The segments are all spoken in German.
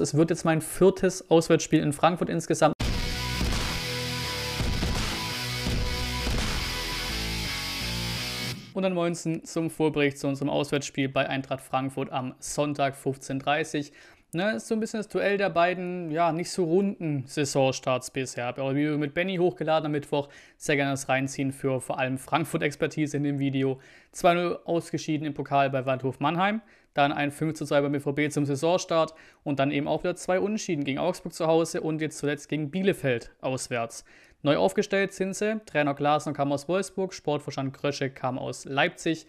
Es wird jetzt mein viertes Auswärtsspiel in Frankfurt insgesamt. Und dann 19 zum Vorbericht zu unserem Auswärtsspiel bei Eintracht Frankfurt am Sonntag 15.30 Uhr. Ne, ist so ein bisschen das Duell der beiden, ja, nicht so runden Saisonstarts bisher. Habe auch Video mit Benny hochgeladen am Mittwoch. Sehr gerne das reinziehen für vor allem Frankfurt-Expertise in dem Video. 2-0 ausgeschieden im Pokal bei Waldhof Mannheim dann ein 5 zu 2 beim BVB zum Saisonstart und dann eben auch wieder zwei Unentschieden gegen Augsburg zu Hause und jetzt zuletzt gegen Bielefeld auswärts. Neu aufgestellt sind sie. Trainer Glasner kam aus Wolfsburg, Sportvorstand Krösche kam aus Leipzig.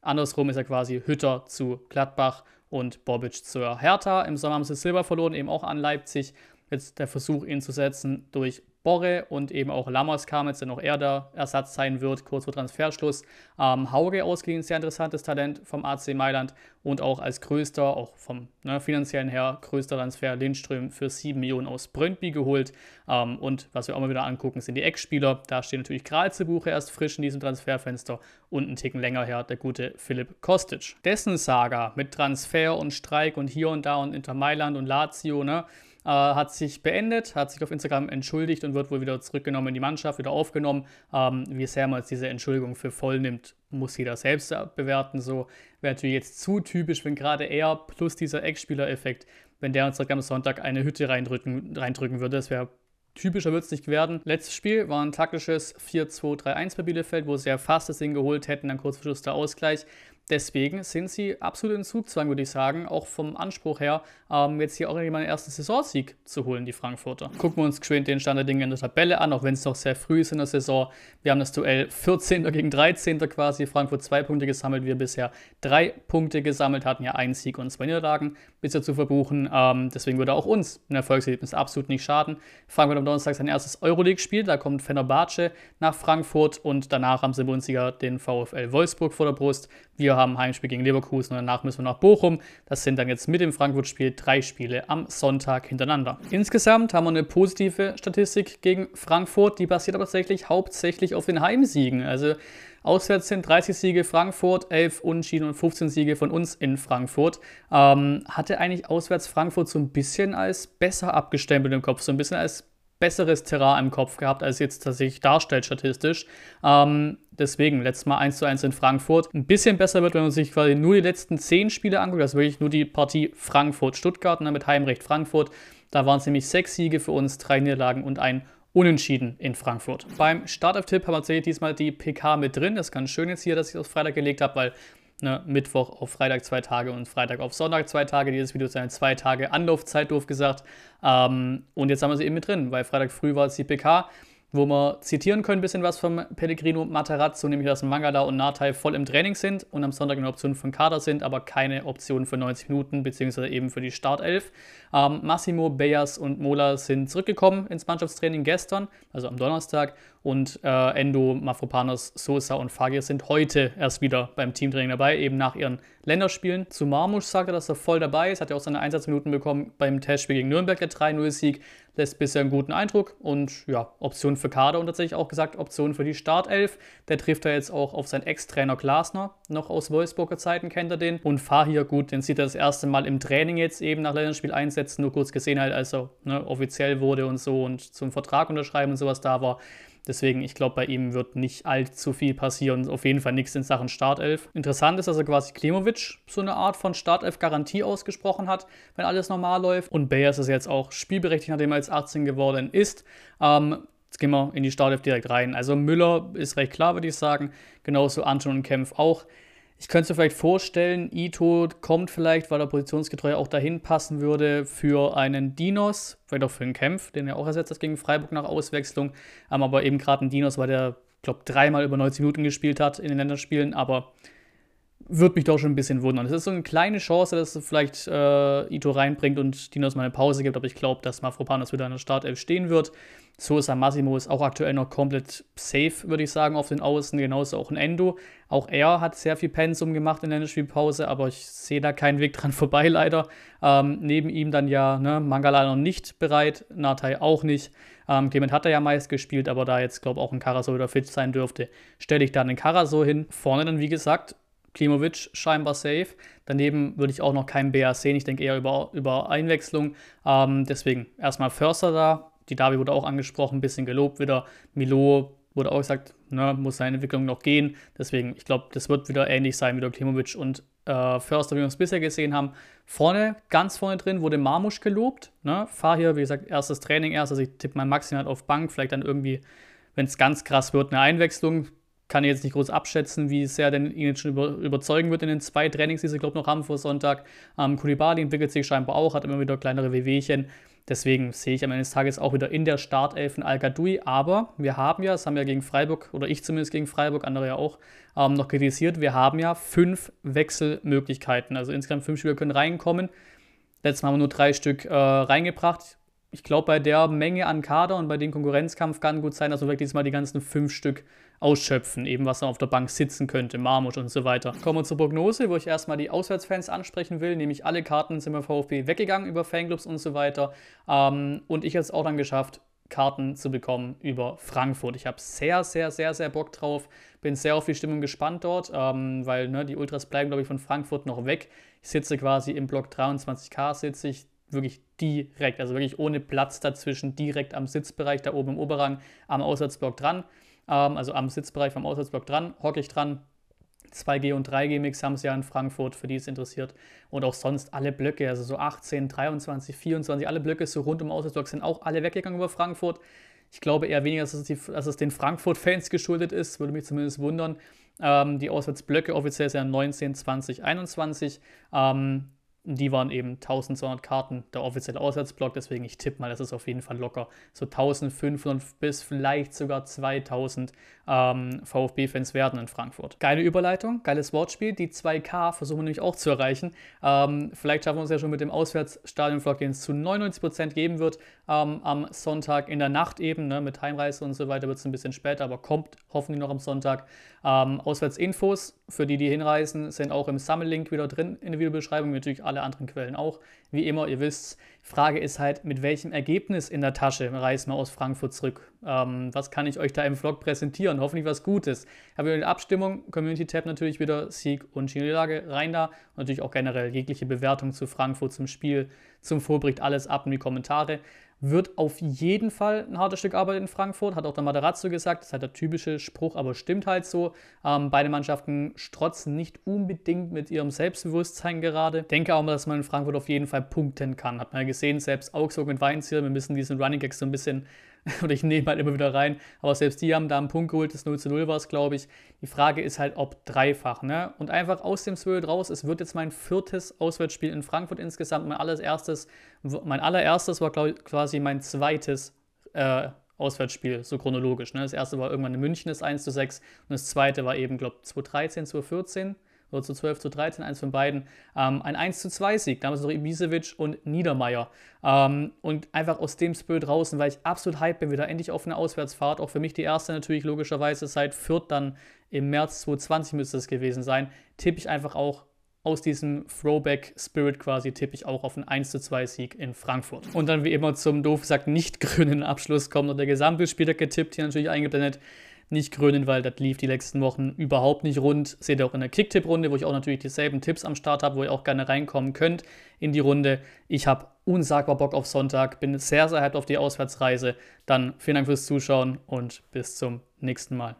Andersrum ist er quasi Hütter zu Gladbach und Bobic zur Hertha. Im Sommer haben sie Silber verloren, eben auch an Leipzig. Jetzt der Versuch, ihn zu setzen durch Borre und eben auch Lammers kam jetzt, der noch eher der Ersatz sein wird, kurz vor Transferschluss. Ähm, Hauge ausgeliehen, sehr interessantes Talent vom AC Mailand und auch als größter, auch vom ne, finanziellen her, größter Transfer Lindström für 7 Millionen aus Brøndby geholt. Ähm, und was wir auch mal wieder angucken, sind die Eckspieler. Da steht natürlich Kral erst frisch in diesem Transferfenster und einen Ticken länger her der gute Philipp Kostic. Dessen Saga mit Transfer und Streik und hier und da und Inter Mailand und Lazio, ne? Äh, hat sich beendet, hat sich auf Instagram entschuldigt und wird wohl wieder zurückgenommen in die Mannschaft, wieder aufgenommen. Ähm, wie sehr man jetzt diese Entschuldigung für voll nimmt, muss jeder selbst bewerten. So wäre natürlich jetzt zu typisch, wenn gerade er plus dieser Ex-Spieler-Effekt, wenn der uns am Sonntag eine Hütte reindrücken, reindrücken würde, das wäre Typischer wird es nicht werden. Letztes Spiel war ein taktisches 4-2-3-1 bei Bielefeld, wo sie ja fast das Ding geholt hätten, dann kurz vor Schluss der Ausgleich. Deswegen sind sie absolut in Zugzwang, würde ich sagen, auch vom Anspruch her, ähm, jetzt hier auch irgendwie meinen ersten Saisonsieg zu holen, die Frankfurter. Gucken wir uns geschwind den Stand der Dinge in der Tabelle an, auch wenn es noch sehr früh ist in der Saison. Wir haben das Duell 14. gegen 13. quasi. Frankfurt zwei Punkte gesammelt, wir bisher drei Punkte gesammelt, hatten ja einen Sieg und zwei Niederlagen bisher zu verbuchen. Ähm, deswegen würde auch uns ein Erfolgserlebnis absolut nicht schaden. Frankfurt am Donnerstag sein erstes Euroleague-Spiel, da kommt Fenerbahce nach Frankfurt und danach haben sie Bundesliga den VfL Wolfsburg vor der Brust. Wir haben Heimspiel gegen Leverkusen und danach müssen wir nach Bochum. Das sind dann jetzt mit dem Frankfurt-Spiel drei Spiele am Sonntag hintereinander. Insgesamt haben wir eine positive Statistik gegen Frankfurt, die basiert aber tatsächlich hauptsächlich auf den Heimsiegen. Also Auswärts sind 30 Siege Frankfurt, 11 Unentschieden und 15 Siege von uns in Frankfurt. Ähm, hatte eigentlich auswärts Frankfurt so ein bisschen als besser abgestempelt im Kopf, so ein bisschen als besseres Terrain im Kopf gehabt, als jetzt tatsächlich darstellt statistisch. Ähm, deswegen, letztes Mal 1 zu 1 in Frankfurt. Ein bisschen besser wird, wenn man sich quasi nur die letzten 10 Spiele anguckt, also wirklich nur die Partie Frankfurt-Stuttgart und dann mit Heimrecht Frankfurt. Da waren es nämlich sechs Siege für uns, drei Niederlagen und ein Unentschieden in Frankfurt. Beim Startup-Tipp haben wir tatsächlich diesmal die PK mit drin. Das ist ganz schön jetzt hier, dass ich das Freitag gelegt habe, weil ne, Mittwoch auf Freitag zwei Tage und Freitag auf Sonntag zwei Tage. Dieses Video ist eine zwei Tage Anlaufzeit, doof gesagt. Ähm, und jetzt haben wir sie eben mit drin, weil Freitag früh war es die PK wo wir zitieren können ein bisschen was vom Pellegrino Materazzo, nämlich dass Mangala und Natai voll im Training sind und am Sonntag eine Option von Kader sind, aber keine Option für 90 Minuten, beziehungsweise eben für die Startelf. Ähm, Massimo, Beyas und Mola sind zurückgekommen ins Mannschaftstraining gestern, also am Donnerstag, und äh, Endo, Mafropanos, Sosa und Fagir sind heute erst wieder beim Teamtraining dabei, eben nach ihren Länderspielen. Zu Marmusch sagt er, dass er voll dabei ist, hat ja auch seine Einsatzminuten bekommen beim Testspiel gegen Nürnberg, der 3-0-Sieg lässt bisher einen guten Eindruck und ja, Option für Kader und tatsächlich auch gesagt, Option für die Startelf. Der trifft er jetzt auch auf seinen Ex-Trainer Glasner, noch aus Wolfsburger Zeiten kennt er den. Und Fahir, gut, den sieht er das erste Mal im Training jetzt eben nach Länderspiel einsetzen, nur kurz gesehen halt, als er ne, offiziell wurde und so und zum Vertrag unterschreiben und sowas da war. Deswegen, ich glaube, bei ihm wird nicht allzu viel passieren. Auf jeden Fall nichts in Sachen Startelf. Interessant ist, dass er quasi Klimovic so eine Art von Startelf-Garantie ausgesprochen hat, wenn alles normal läuft. Und Bayers ist jetzt auch spielberechtigt, nachdem er jetzt 18 geworden ist. Ähm, Jetzt gehen wir in die Startelf direkt rein. Also Müller ist recht klar, würde ich sagen. Genauso Anton und Kempf auch. Ich könnte mir vielleicht vorstellen, Ito kommt vielleicht, weil er positionsgetreu auch dahin passen würde, für einen Dinos, vielleicht auch für einen Kämpf, den er auch ersetzt hat gegen Freiburg nach Auswechslung. Ähm, aber eben gerade ein Dinos, weil der, glaube dreimal über 90 Minuten gespielt hat in den Länderspielen. Aber würde mich doch schon ein bisschen wundern. Es ist so eine kleine Chance, dass vielleicht äh, Ito reinbringt und Dinos mal eine Pause gibt, aber ich glaube, dass Mafropanos wieder in der Startelf stehen wird. So ist Massimo ist auch aktuell noch komplett safe, würde ich sagen, auf den Außen, genauso auch ein Endo. Auch er hat sehr viel Pensum gemacht in der Spielpause, aber ich sehe da keinen Weg dran vorbei, leider. Ähm, neben ihm dann ja ne, Mangala noch nicht bereit, Natai auch nicht. Ähm, Clement hat er ja meist gespielt, aber da jetzt, glaube ich, auch ein Karaso wieder fit sein dürfte, stelle ich dann den Karaso hin. Vorne dann, wie gesagt, Klimovic scheinbar safe. Daneben würde ich auch noch keinen BA sehen. Ich denke eher über, über Einwechslung. Ähm, deswegen erstmal Förster da. Die Davi wurde auch angesprochen, ein bisschen gelobt wieder. Milo wurde auch gesagt, ne, muss seine Entwicklung noch gehen. Deswegen, ich glaube, das wird wieder ähnlich sein wie Klimovic und äh, Förster, wie wir es bisher gesehen haben. Vorne, ganz vorne drin, wurde Marmusch gelobt. Ne? Fahr hier, wie gesagt, erstes Training erst. Also ich tippe mein maximal auf Bank. Vielleicht dann irgendwie, wenn es ganz krass wird, eine Einwechslung kann jetzt nicht groß abschätzen, wie sehr denn ihn jetzt schon über, überzeugen wird in den zwei Trainings, die sie, glaube noch haben vor Sonntag. Ähm, Kulibali entwickelt sich scheinbar auch, hat immer wieder kleinere Wehwehchen. Deswegen sehe ich am Ende des Tages auch wieder in der Startelf Al Gadoui. Aber wir haben ja, das haben wir gegen Freiburg, oder ich zumindest gegen Freiburg, andere ja auch, ähm, noch kritisiert, wir haben ja fünf Wechselmöglichkeiten. Also insgesamt fünf Spieler können reinkommen. Letztes Mal haben wir nur drei Stück äh, reingebracht ich glaube, bei der Menge an Kader und bei dem Konkurrenzkampf kann gut sein, dass wir wirklich diesmal die ganzen fünf Stück ausschöpfen, eben was dann auf der Bank sitzen könnte, Marmut und so weiter. Kommen wir zur Prognose, wo ich erstmal die Auswärtsfans ansprechen will, nämlich alle Karten sind beim VfB weggegangen über Fanclubs und so weiter. Ähm, und ich habe es auch dann geschafft, Karten zu bekommen über Frankfurt. Ich habe sehr, sehr, sehr, sehr Bock drauf. Bin sehr auf die Stimmung gespannt dort, ähm, weil ne, die Ultras bleiben, glaube ich, von Frankfurt noch weg. Ich sitze quasi im Block 23k, sitze ich wirklich direkt, also wirklich ohne Platz dazwischen, direkt am Sitzbereich, da oben im Oberrang, am Auswärtsblock dran. Ähm, also am Sitzbereich vom Auswärtsblock dran, hocke ich dran. 2G und 3G-Mix haben sie ja in Frankfurt, für die es interessiert. Und auch sonst alle Blöcke, also so 18, 23, 24, alle Blöcke so rund um Auswärtsblock sind auch alle weggegangen über Frankfurt. Ich glaube eher weniger, dass es, die, dass es den Frankfurt-Fans geschuldet ist, würde mich zumindest wundern. Ähm, die Auswärtsblöcke offiziell sind ja 19, 20, 21. Ähm, die waren eben 1200 Karten, der offizielle Auswärtsblock, deswegen ich tippe mal, das ist auf jeden Fall locker so 1500 bis vielleicht sogar 2000 ähm, VfB-Fans werden in Frankfurt. Geile Überleitung, geiles Wortspiel, die 2K versuchen wir nämlich auch zu erreichen. Ähm, vielleicht schaffen wir uns ja schon mit dem Auswärtsstadion-Vlog, den es zu 99% geben wird, ähm, am Sonntag in der Nacht eben, ne, mit Heimreise und so weiter wird es ein bisschen später, aber kommt hoffentlich noch am Sonntag. Ähm, Auswärtsinfos für die, die hinreisen, sind auch im Sammellink wieder drin in der Videobeschreibung, natürlich alle anderen Quellen auch. Wie immer, ihr wisst, Frage ist halt, mit welchem Ergebnis in der Tasche reisen wir aus Frankfurt zurück? Ähm, was kann ich euch da im Vlog präsentieren? Hoffentlich was Gutes. Ich habe eine Abstimmung, Community-Tab natürlich wieder, Sieg und Niederlage rein da. Und natürlich auch generell jegliche Bewertung zu Frankfurt, zum Spiel, zum Vorbericht, alles ab in die Kommentare. Wird auf jeden Fall ein hartes Stück Arbeit in Frankfurt, hat auch der Materazzo gesagt. Das ist halt der typische Spruch, aber stimmt halt so. Ähm, beide Mannschaften strotzen nicht unbedingt mit ihrem Selbstbewusstsein gerade. Denke auch mal, dass man in Frankfurt auf jeden Fall punkten kann. Hat man ja gesehen, selbst Augsburg und Weinziel, wir müssen diesen Running Gags so ein bisschen oder ich nehme halt immer wieder rein, aber selbst die haben da einen Punkt geholt, das 0 zu 0 war es, glaube ich. Die Frage ist halt, ob dreifach, ne? Und einfach aus dem Spirit raus, es wird jetzt mein viertes Auswärtsspiel in Frankfurt insgesamt, mein allererstes, mein allererstes war glaube ich, quasi mein zweites äh, Auswärtsspiel, so chronologisch. Ne? Das erste war irgendwann in München, das 1 zu 6 und das zweite war eben, glaube ich, 2013, 2014 oder zu 12 zu 13, eins von beiden, ähm, ein 1 zu 2 Sieg, damals noch Ibisevic und Niedermeyer. Ähm, und einfach aus dem Spirit draußen, weil ich absolut hype bin, wieder endlich auf eine Auswärtsfahrt, auch für mich die erste natürlich logischerweise seit Fürth dann im März 2020 müsste es gewesen sein, tippe ich einfach auch aus diesem Throwback-Spirit quasi tippe ich auch auf einen 1 zu 2 Sieg in Frankfurt. Und dann wie immer zum doof gesagt nicht grünen Abschluss kommt noch der Gesamtspieltag getippt, hier natürlich eingeblendet nicht krönen, weil das lief die letzten Wochen überhaupt nicht rund. Seht ihr auch in der Kicktipp-Runde, wo ich auch natürlich dieselben Tipps am Start habe, wo ihr auch gerne reinkommen könnt in die Runde. Ich habe unsagbar Bock auf Sonntag, bin sehr, sehr hyped auf die Auswärtsreise. Dann vielen Dank fürs Zuschauen und bis zum nächsten Mal.